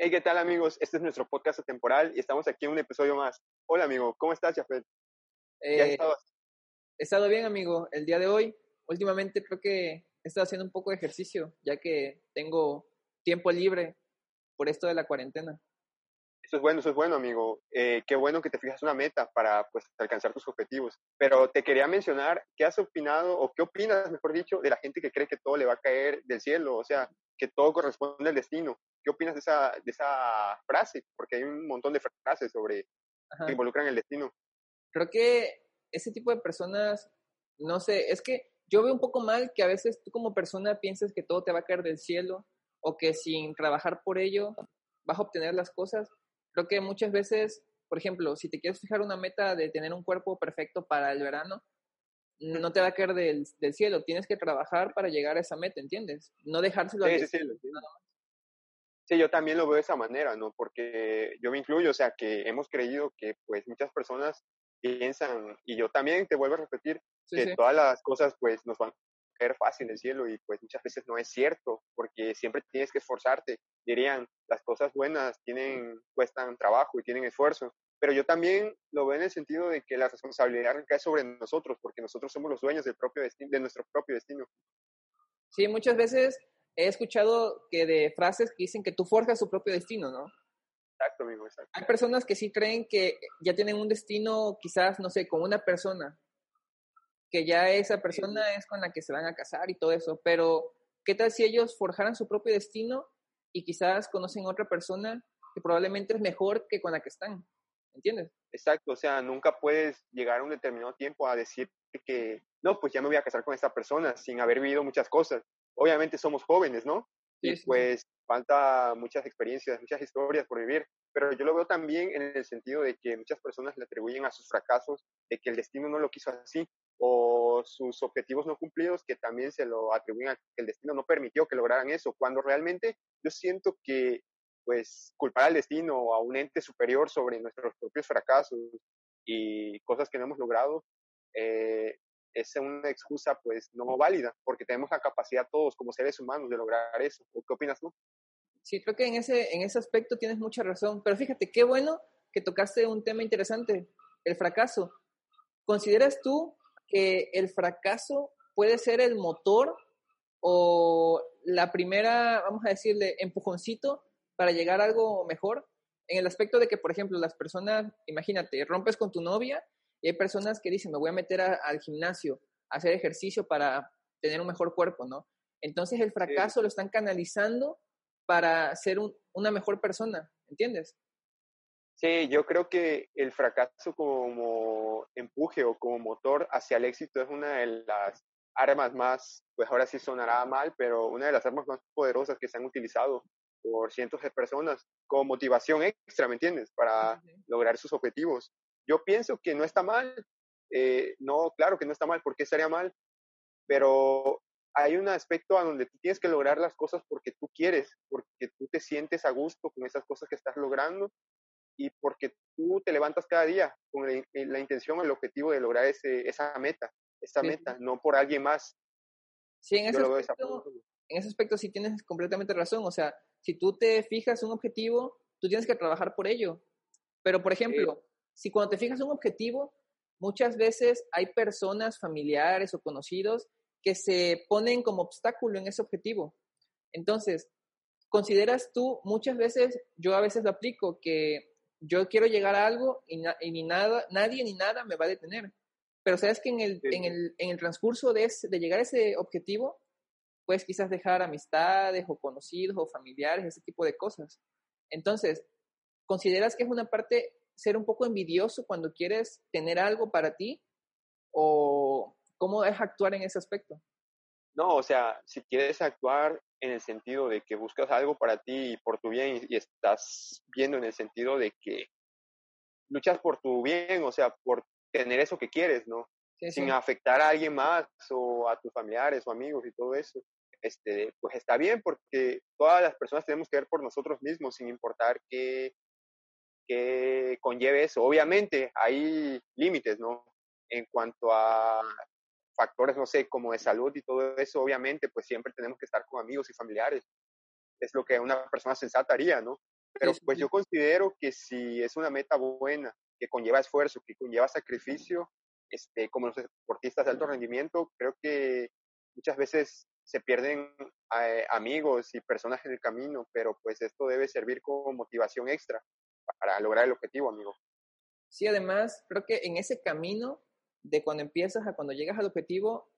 Hey, ¿qué tal amigos? Este es nuestro podcast temporal y estamos aquí en un episodio más. Hola amigo, ¿cómo estás, Jafet? Eh, he estado bien, amigo. El día de hoy, últimamente creo que he estado haciendo un poco de ejercicio, ya que tengo tiempo libre por esto de la cuarentena. Eso es bueno, eso es bueno, amigo. Eh, qué bueno que te fijas una meta para pues, alcanzar tus objetivos. Pero te quería mencionar, ¿qué has opinado o qué opinas, mejor dicho, de la gente que cree que todo le va a caer del cielo? O sea, que todo corresponde al destino. ¿Qué opinas de esa, de esa frase? Porque hay un montón de frases sobre que involucran el destino. Creo que ese tipo de personas, no sé, es que yo veo un poco mal que a veces tú como persona pienses que todo te va a caer del cielo o que sin trabajar por ello vas a obtener las cosas. Creo que muchas veces, por ejemplo, si te quieres fijar una meta de tener un cuerpo perfecto para el verano, no te va a caer del, del cielo. Tienes que trabajar para llegar a esa meta, ¿entiendes? No dejárselo sí, sí, sí, sí, yo también lo veo de esa manera, ¿no? Porque yo me incluyo, o sea, que hemos creído que pues muchas personas piensan, y yo también te vuelvo a repetir, que todas las cosas pues nos van a caer fácil en el cielo y pues muchas veces no es cierto, porque siempre tienes que esforzarte. Dirían, las cosas buenas tienen, cuestan trabajo y tienen esfuerzo, pero yo también lo veo en el sentido de que la responsabilidad recae sobre nosotros, porque nosotros somos los dueños del propio destino, de nuestro propio destino. Sí, muchas veces he escuchado que de frases que dicen que tú forjas tu propio destino, ¿no? Exacto, amigo, exacto. Hay personas que sí creen que ya tienen un destino, quizás, no sé, con una persona, que ya esa persona es con la que se van a casar y todo eso, pero ¿qué tal si ellos forjaran su propio destino y quizás conocen otra persona que probablemente es mejor que con la que están? ¿Entiendes? Exacto, o sea, nunca puedes llegar a un determinado tiempo a decir que, no, pues ya me voy a casar con esta persona sin haber vivido muchas cosas. Obviamente somos jóvenes, ¿no? y pues falta muchas experiencias, muchas historias por vivir, pero yo lo veo también en el sentido de que muchas personas le atribuyen a sus fracasos de que el destino no lo quiso así o sus objetivos no cumplidos que también se lo atribuyen a que el destino no permitió que lograran eso, cuando realmente yo siento que pues culpar al destino o a un ente superior sobre nuestros propios fracasos y cosas que no hemos logrado eh, es una excusa pues no válida, porque tenemos la capacidad todos como seres humanos de lograr eso. ¿Qué opinas tú? Sí, creo que en ese, en ese aspecto tienes mucha razón, pero fíjate, qué bueno que tocaste un tema interesante, el fracaso. ¿Consideras tú que el fracaso puede ser el motor o la primera, vamos a decirle, empujoncito para llegar a algo mejor, en el aspecto de que, por ejemplo, las personas, imagínate, rompes con tu novia y hay personas que dicen, me voy a meter al gimnasio, a hacer ejercicio para tener un mejor cuerpo, ¿no? Entonces el fracaso lo están canalizando para ser una mejor persona, ¿entiendes? Sí, yo creo que el fracaso como empuje o como motor hacia el éxito es una de las armas más, pues ahora sí sonará mal, pero una de las armas más poderosas que se han utilizado por cientos de personas como motivación extra, ¿me entiendes? Para lograr sus objetivos. Yo pienso que no está mal, eh, no, claro que no está mal, ¿por qué estaría mal? Pero hay un aspecto a donde tú tienes que lograr las cosas porque tú quieres, porque tú te sientes a gusto con esas cosas que estás logrando y porque tú te levantas cada día con la, la intención, el objetivo de lograr ese, esa meta, esa meta, no por alguien más. Sí, en ese, aspecto, en ese aspecto sí tienes completamente razón. O sea, si tú te fijas un objetivo, tú tienes que trabajar por ello. Pero, por ejemplo, si cuando te fijas un objetivo, muchas veces hay personas, familiares o conocidos que se ponen como obstáculo en ese objetivo. Entonces, consideras tú, muchas veces, yo a veces lo aplico, que yo quiero llegar a algo y, ni nada, nadie ni nada me va a detener. Pero sabes que en el, en el, en el transcurso de, de llegar a ese objetivo, puedes quizás dejar amistades o conocidos o familiares, ese tipo de cosas. Entonces, ¿consideras que es una parte ser un poco envidioso cuando quieres tener algo para ti? ¿O cómo es actuar en ese aspecto? No, o sea, si quieres actuar en el sentido de que buscas algo para ti y por tu bien y, estás viendo en el sentido de que luchas por tu bien, o sea, por tener eso que quieres, ¿no? Sin afectar a alguien más o a tus familiares o amigos y todo eso este, pues está bien porque todas las personas tenemos que ver por nosotros mismos sin importar qué, qué conlleve eso. Obviamente hay límites, ¿no? En cuanto a factores, no sé, como de salud y todo eso, obviamente, pues siempre tenemos que estar con amigos y familiares. Es lo que una persona sensata haría, ¿no? Pero pues yo considero que si es una meta buena, que conlleva esfuerzo, que conlleva sacrificio, este, como los deportistas de alto rendimiento, creo que muchas veces se pierden eh, amigos y personas en el camino, pero pues esto debe servir como motivación extra para lograr el objetivo, amigo. Sí, además, creo que en ese camino de cuando empiezas a cuando llegas al objetivo,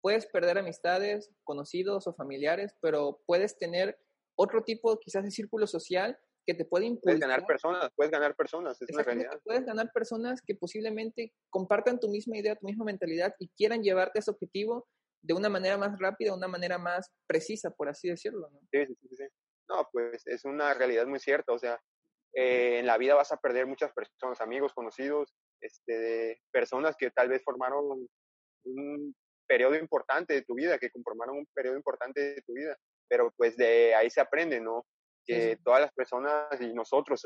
puedes perder amistades, conocidos o familiares, pero puedes tener otro tipo quizás de círculo social que te puede impulsar. Puedes ganar personas, puedes ganar personas, es una realidad. Puedes ganar personas que posiblemente compartan tu misma idea, tu misma mentalidad y quieran llevarte a ese objetivo de una manera más rápida, una manera más precisa, por así decirlo. ¿no? Sí, sí, sí, sí. No, pues es una realidad muy cierta, o sea, eh, en la vida vas a perder muchas personas, amigos, conocidos, este, personas que tal vez formaron un periodo importante de tu vida, que conformaron un periodo importante de tu vida, pero pues de ahí se aprende, ¿no? Que todas las personas y nosotros,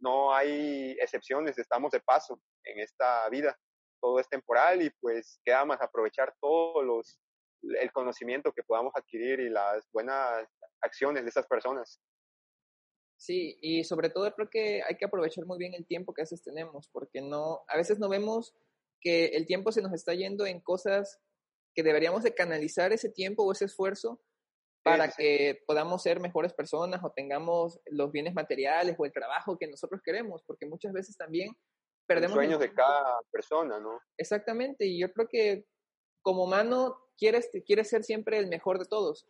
no hay excepciones, estamos de paso en esta vida, todo es temporal y pues queda más aprovechar todos los el conocimiento que podamos adquirir y las buenas acciones de esas personas. Sí, y sobre todo creo que hay que aprovechar muy bien el tiempo que a veces tenemos, porque no, a veces no vemos que el tiempo se nos está yendo en cosas que deberíamos de canalizar ese tiempo o ese esfuerzo para que podamos ser mejores personas o tengamos los bienes materiales o el trabajo que nosotros queremos, porque muchas veces también perdemos... Los sueños de cada persona, ¿no? Exactamente, y yo creo que como humano quieres, quieres ser siempre el mejor de todos.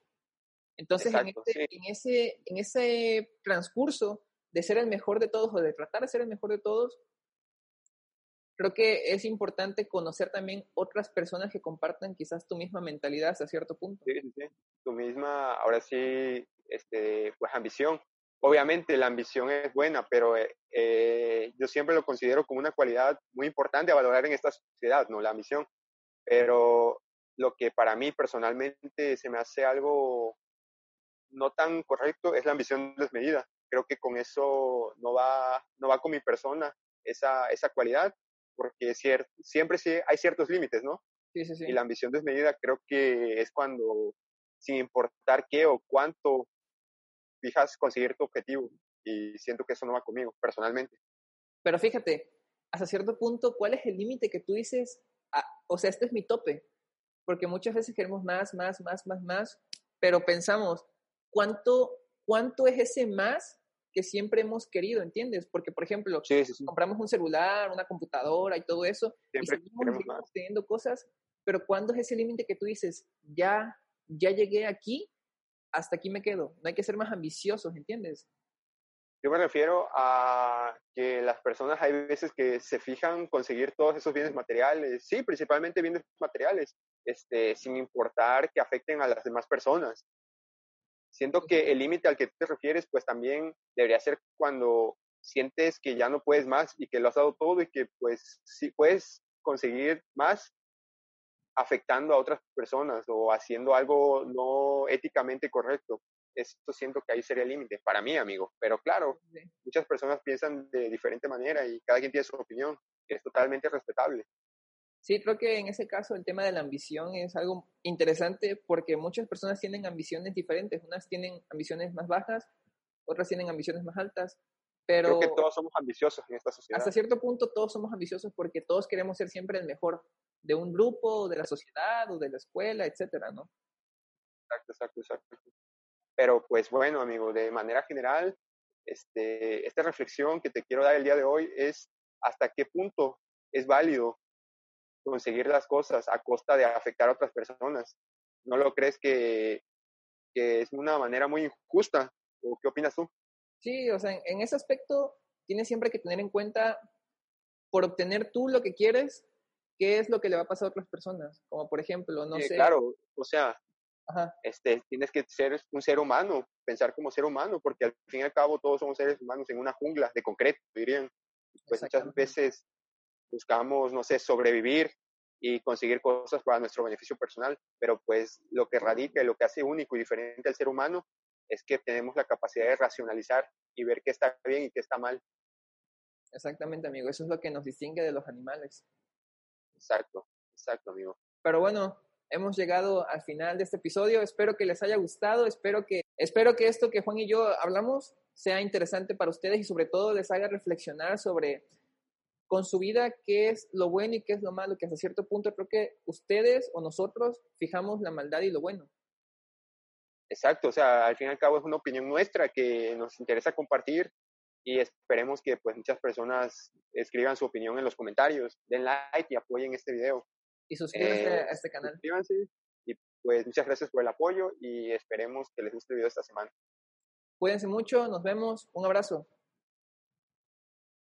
Entonces, en, este, en, ese, en ese transcurso de ser el mejor de todos o de tratar de ser el mejor de todos, creo que es importante conocer también otras personas que compartan quizás tu misma mentalidad hasta cierto punto. Sí, sí, sí. Tu misma, ahora sí, este, pues ambición. Obviamente la ambición es buena, pero eh, eh, yo siempre lo considero como una cualidad muy importante a valorar en esta sociedad, ¿no? La ambición. Pero lo que para mí personalmente se me hace algo no tan correcto es la ambición desmedida. Creo que con eso no va, no va con mi persona esa, esa cualidad, porque siempre sí hay ciertos límites, ¿no? Sí, sí, sí. Y la ambición desmedida creo que es cuando, sin importar qué o cuánto, fijas conseguir tu objetivo. Y siento que eso no va conmigo, personalmente. Pero fíjate, hasta cierto punto, ¿cuál es el límite que tú dices? Ah, o sea, este es mi tope. Porque muchas veces queremos más, más, más, más, más, pero pensamos, cuánto, cuánto es ese más que siempre hemos querido, ¿entiendes? Porque, por ejemplo, compramos un celular, una computadora y todo eso, siempre y seguimos, teniendo cosas, pero ¿cuándo es ese límite que tú dices, ya, ya llegué aquí, hasta aquí me quedo? No hay que ser más ambiciosos, ¿entiendes? Yo me refiero a que las personas hay veces que se fijan conseguir todos esos bienes materiales, sí, principalmente bienes materiales, este, sin importar que afecten a las demás personas. Siento que el límite al que te refieres, pues también debería ser cuando sientes que ya no puedes más y que lo has dado todo y que pues sí puedes conseguir más afectando a otras personas o haciendo algo no éticamente correcto. Esto siento que ahí sería el límite, para mí, amigo. Pero claro, muchas personas piensan de diferente manera y cada quien tiene su opinión. Es totalmente respetable. Sí, creo que en ese caso el tema de la ambición es algo interesante porque muchas personas tienen ambiciones diferentes. Unas tienen ambiciones más bajas, otras tienen ambiciones más altas. Pero creo que todos somos ambiciosos en esta sociedad. Hasta cierto punto todos somos ambiciosos porque todos queremos ser siempre el mejor de un grupo, de la sociedad o de la escuela, etcétera, ¿no? Exacto, exacto, exacto. Pero pues bueno, amigo, de manera general, este, esta reflexión que te quiero dar el día de hoy es hasta qué punto es válido conseguir las cosas a costa de afectar a otras personas. ¿No lo crees que, que es una manera muy injusta? ¿O qué opinas tú? Sí, o sea, en, ese aspecto tienes siempre que tener en cuenta, por obtener tú lo que quieres, qué es lo que le va a pasar a otras personas. Como por ejemplo, no sé. Claro, o sea, Este, tienes que ser un ser humano, pensar como ser humano, porque al fin y al cabo todos somos seres humanos en una jungla de concreto, dirían. Pues muchas veces buscamos, no sé, sobrevivir y conseguir cosas para nuestro beneficio personal, pero pues lo que radica lo que hace único y diferente al ser humano es que tenemos la capacidad de racionalizar y ver qué está bien y qué está mal. Exactamente, amigo, eso es lo que nos distingue de los animales. Exacto, exacto, amigo. Pero bueno, hemos llegado al final de este episodio, espero que les haya gustado, espero que Espero que esto que Juan y yo hablamos sea interesante para ustedes y sobre todo les haga reflexionar sobre con su vida qué es lo bueno y qué es lo malo, que hasta cierto punto creo que ustedes o nosotros fijamos la maldad y lo bueno. Exacto, o sea, al fin y al cabo es una opinión nuestra que nos interesa compartir y esperemos que pues muchas personas escriban su opinión en los comentarios, den like y apoyen este video. Y suscríbanse eh, a este canal. Suscríbanse y pues muchas gracias por el apoyo y esperemos que les guste el video esta semana. Cuídense mucho, nos vemos, un abrazo.